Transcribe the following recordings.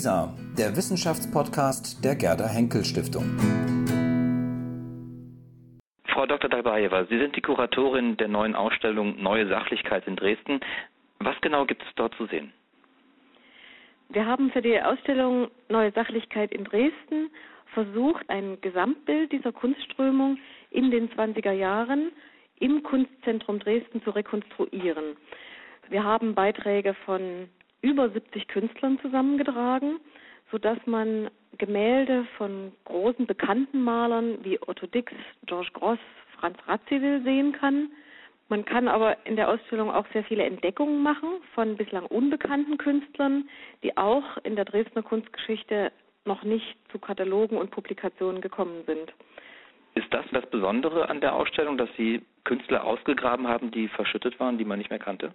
WISA, der Wissenschaftspodcast der Gerda Henkel Stiftung. Frau Dr. Dalbajewa, Sie sind die Kuratorin der neuen Ausstellung Neue Sachlichkeit in Dresden. Was genau gibt es dort zu sehen? Wir haben für die Ausstellung Neue Sachlichkeit in Dresden versucht, ein Gesamtbild dieser Kunstströmung in den 20er Jahren im Kunstzentrum Dresden zu rekonstruieren. Wir haben Beiträge von über 70 Künstlern zusammengetragen, sodass man Gemälde von großen bekannten Malern wie Otto Dix, George Gross, Franz Radziwill sehen kann. Man kann aber in der Ausstellung auch sehr viele Entdeckungen machen von bislang unbekannten Künstlern, die auch in der Dresdner Kunstgeschichte noch nicht zu Katalogen und Publikationen gekommen sind. Ist das das Besondere an der Ausstellung, dass Sie Künstler ausgegraben haben, die verschüttet waren, die man nicht mehr kannte?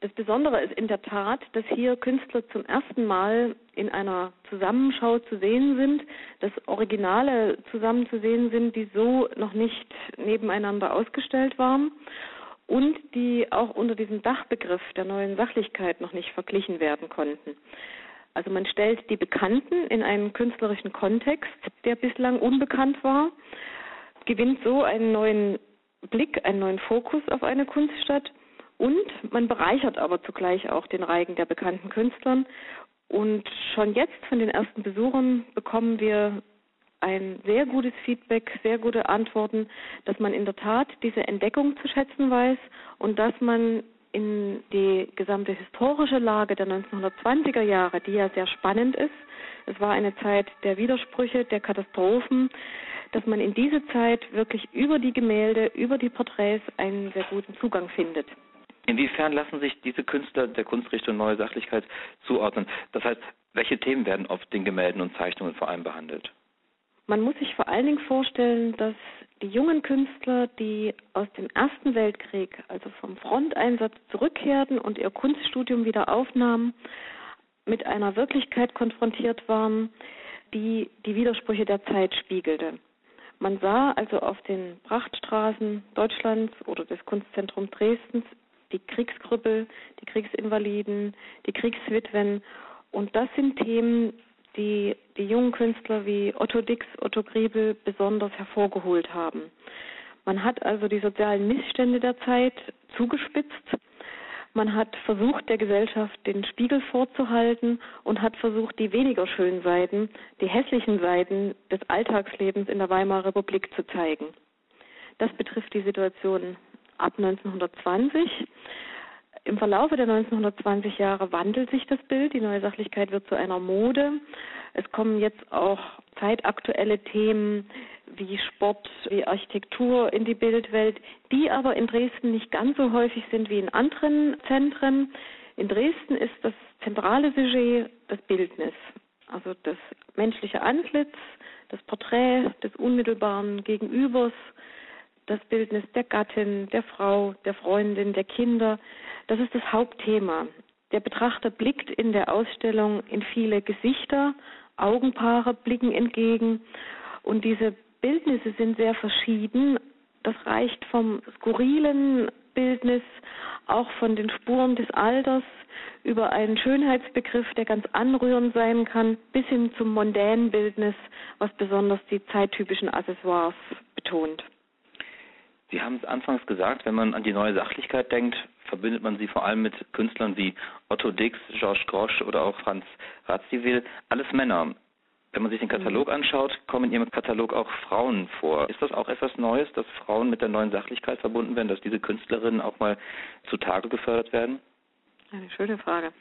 Das Besondere ist in der Tat, dass hier Künstler zum ersten Mal in einer Zusammenschau zu sehen sind, dass Originale zusammen zu sehen sind, die so noch nicht nebeneinander ausgestellt waren und die auch unter diesem Dachbegriff der neuen Sachlichkeit noch nicht verglichen werden konnten. Also man stellt die Bekannten in einen künstlerischen Kontext, der bislang unbekannt war, gewinnt so einen neuen Blick, einen neuen Fokus auf eine Kunststadt und man bereichert aber zugleich auch den Reigen der bekannten Künstlern. Und schon jetzt von den ersten Besuchern bekommen wir ein sehr gutes Feedback, sehr gute Antworten, dass man in der Tat diese Entdeckung zu schätzen weiß und dass man in die gesamte historische Lage der 1920er Jahre, die ja sehr spannend ist. Es war eine Zeit der Widersprüche, der Katastrophen, dass man in diese Zeit wirklich über die Gemälde, über die Porträts einen sehr guten Zugang findet. Inwiefern lassen sich diese Künstler der Kunstrichtung Neue Sachlichkeit zuordnen? Das heißt, welche Themen werden auf den Gemälden und Zeichnungen vor allem behandelt? Man muss sich vor allen Dingen vorstellen, dass die jungen Künstler, die aus dem Ersten Weltkrieg, also vom Fronteinsatz zurückkehrten und ihr Kunststudium wieder aufnahmen, mit einer Wirklichkeit konfrontiert waren, die die Widersprüche der Zeit spiegelte. Man sah also auf den Prachtstraßen Deutschlands oder des Kunstzentrums Dresdens die Kriegskrüppel, die Kriegsinvaliden, die Kriegswitwen. Und das sind Themen, die die jungen Künstler wie Otto Dix, Otto Griebel besonders hervorgeholt haben. Man hat also die sozialen Missstände der Zeit zugespitzt. Man hat versucht, der Gesellschaft den Spiegel vorzuhalten und hat versucht, die weniger schönen Seiten, die hässlichen Seiten des Alltagslebens in der Weimarer Republik zu zeigen. Das betrifft die Situation ab 1920. Im Verlaufe der 1920 Jahre wandelt sich das Bild. Die neue Sachlichkeit wird zu einer Mode. Es kommen jetzt auch zeitaktuelle Themen wie Sport, wie Architektur in die Bildwelt, die aber in Dresden nicht ganz so häufig sind wie in anderen Zentren. In Dresden ist das zentrale Sujet das Bildnis, also das menschliche Antlitz, das Porträt des unmittelbaren Gegenübers, das Bildnis der Gattin, der Frau, der Freundin, der Kinder. Das ist das Hauptthema. Der Betrachter blickt in der Ausstellung in viele Gesichter, Augenpaare blicken entgegen und diese Bildnisse sind sehr verschieden. Das reicht vom skurrilen Bildnis, auch von den Spuren des Alters, über einen Schönheitsbegriff, der ganz anrührend sein kann, bis hin zum mondänen Bildnis, was besonders die zeittypischen Accessoires betont. Sie haben es anfangs gesagt, wenn man an die neue Sachlichkeit denkt, verbindet man sie vor allem mit Künstlern wie Otto Dix, Georges Grosch oder auch Franz Radziwill. Alles Männer. Wenn man sich den Katalog anschaut, kommen in Ihrem Katalog auch Frauen vor. Ist das auch etwas Neues, dass Frauen mit der neuen Sachlichkeit verbunden werden, dass diese Künstlerinnen auch mal zutage gefördert werden? Eine schöne Frage.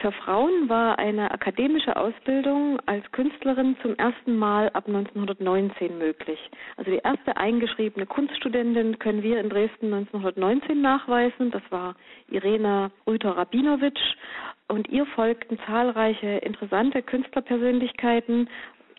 Für Frauen war eine akademische Ausbildung als Künstlerin zum ersten Mal ab 1919 möglich. Also die erste eingeschriebene Kunststudentin können wir in Dresden 1919 nachweisen. Das war Irena Rüther-Rabinowitsch. Und ihr folgten zahlreiche interessante Künstlerpersönlichkeiten,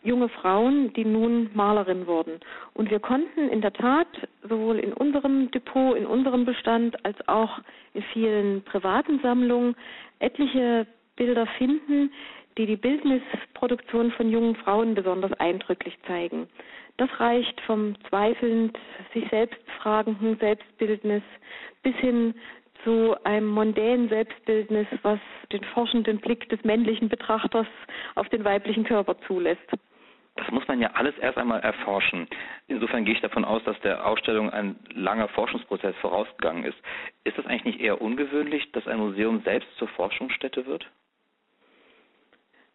junge Frauen, die nun Malerin wurden. Und wir konnten in der Tat sowohl in unserem Depot, in unserem Bestand, als auch in vielen privaten Sammlungen etliche Bilder finden, die die Bildnisproduktion von jungen Frauen besonders eindrücklich zeigen. Das reicht vom zweifelnd sich selbst fragenden Selbstbildnis bis hin zu einem mondänen Selbstbildnis, was den forschenden Blick des männlichen Betrachters auf den weiblichen Körper zulässt. Das muss man ja alles erst einmal erforschen. Insofern gehe ich davon aus, dass der Ausstellung ein langer Forschungsprozess vorausgegangen ist. Ist das eigentlich nicht eher ungewöhnlich, dass ein Museum selbst zur Forschungsstätte wird?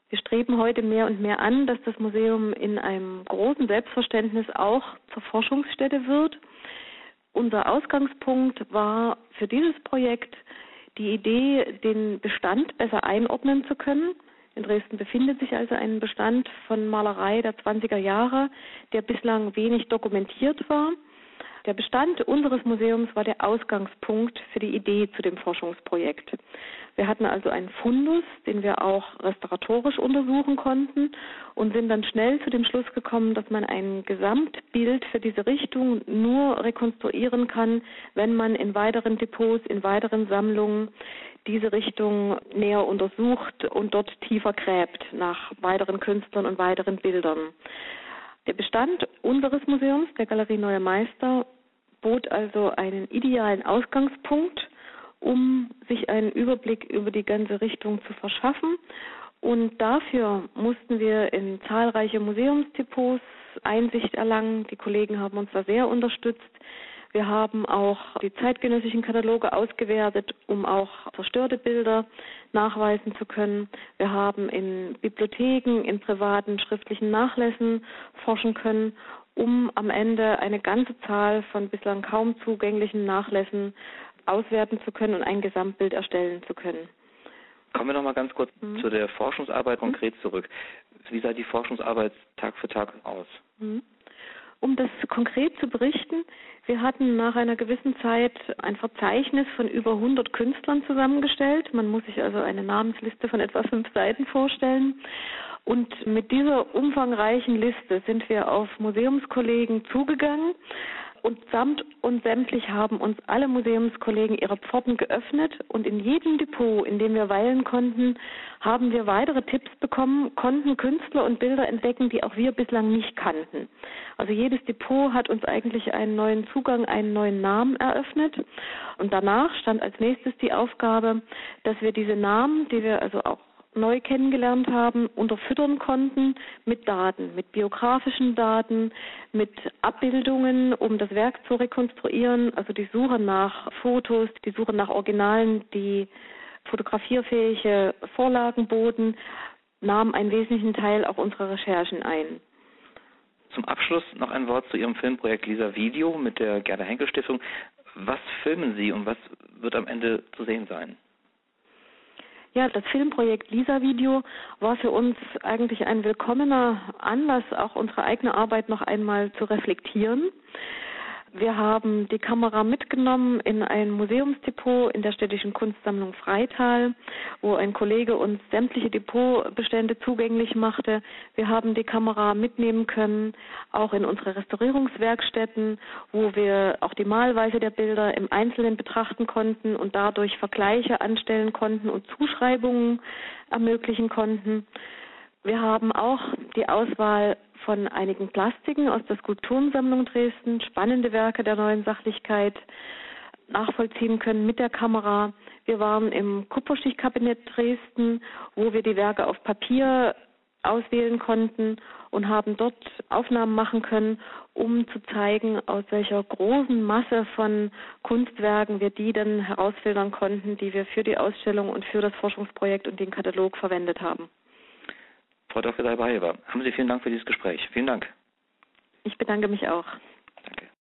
Wir streben heute mehr und mehr an, dass das Museum in einem großen Selbstverständnis auch zur Forschungsstätte wird. Unser Ausgangspunkt war für dieses Projekt die Idee, den Bestand besser einordnen zu können. In Dresden befindet sich also ein Bestand von Malerei der 20er Jahre, der bislang wenig dokumentiert war. Der Bestand unseres Museums war der Ausgangspunkt für die Idee zu dem Forschungsprojekt. Wir hatten also einen Fundus, den wir auch restauratorisch untersuchen konnten und sind dann schnell zu dem Schluss gekommen, dass man ein Gesamtbild für diese Richtung nur rekonstruieren kann, wenn man in weiteren Depots, in weiteren Sammlungen diese Richtung näher untersucht und dort tiefer gräbt nach weiteren Künstlern und weiteren Bildern. Der Bestand unseres Museums, der Galerie Neue Meister, bot also einen idealen Ausgangspunkt, um sich einen Überblick über die ganze Richtung zu verschaffen. Und dafür mussten wir in zahlreiche Museumsdepots Einsicht erlangen. Die Kollegen haben uns da sehr unterstützt. Wir haben auch die zeitgenössischen Kataloge ausgewertet, um auch zerstörte Bilder nachweisen zu können. Wir haben in Bibliotheken, in privaten schriftlichen Nachlässen forschen können, um am Ende eine ganze Zahl von bislang kaum zugänglichen Nachlässen auswerten zu können und ein Gesamtbild erstellen zu können. Kommen wir noch mal ganz kurz mhm. zu der Forschungsarbeit konkret zurück. Wie sah die Forschungsarbeit Tag für Tag aus? Mhm. Um das konkret zu berichten, wir hatten nach einer gewissen Zeit ein Verzeichnis von über 100 Künstlern zusammengestellt. Man muss sich also eine Namensliste von etwa fünf Seiten vorstellen. Und mit dieser umfangreichen Liste sind wir auf Museumskollegen zugegangen und samt und sämtlich haben uns alle Museumskollegen ihre Pforten geöffnet und in jedem Depot, in dem wir weilen konnten, haben wir weitere Tipps bekommen, konnten Künstler und Bilder entdecken, die auch wir bislang nicht kannten. Also jedes Depot hat uns eigentlich einen neuen Zugang, einen neuen Namen eröffnet und danach stand als nächstes die Aufgabe, dass wir diese Namen, die wir also auch neu kennengelernt haben, unterfüttern konnten mit Daten, mit biografischen Daten, mit Abbildungen, um das Werk zu rekonstruieren, also die Suche nach Fotos, die Suche nach Originalen, die fotografierfähige Vorlagen boten, nahm einen wesentlichen Teil auch unserer Recherchen ein. Zum Abschluss noch ein Wort zu Ihrem Filmprojekt Lisa Video mit der Gerda Henkel Stiftung. Was filmen Sie und was wird am Ende zu sehen sein? Ja, das Filmprojekt Lisa Video war für uns eigentlich ein willkommener Anlass, auch unsere eigene Arbeit noch einmal zu reflektieren. Wir haben die Kamera mitgenommen in ein Museumsdepot in der städtischen Kunstsammlung Freital, wo ein Kollege uns sämtliche Depotbestände zugänglich machte. Wir haben die Kamera mitnehmen können, auch in unsere Restaurierungswerkstätten, wo wir auch die Malweise der Bilder im Einzelnen betrachten konnten und dadurch Vergleiche anstellen konnten und Zuschreibungen ermöglichen konnten. Wir haben auch die Auswahl von einigen Plastiken aus der Skulpturensammlung Dresden, spannende Werke der neuen Sachlichkeit nachvollziehen können mit der Kamera. Wir waren im Kupferstichkabinett Dresden, wo wir die Werke auf Papier auswählen konnten und haben dort Aufnahmen machen können, um zu zeigen, aus welcher großen Masse von Kunstwerken wir die dann herausfiltern konnten, die wir für die Ausstellung und für das Forschungsprojekt und den Katalog verwendet haben. Frau Dr. Salba-Heber, haben Sie vielen Dank für dieses Gespräch. Vielen Dank. Ich bedanke mich auch. Danke.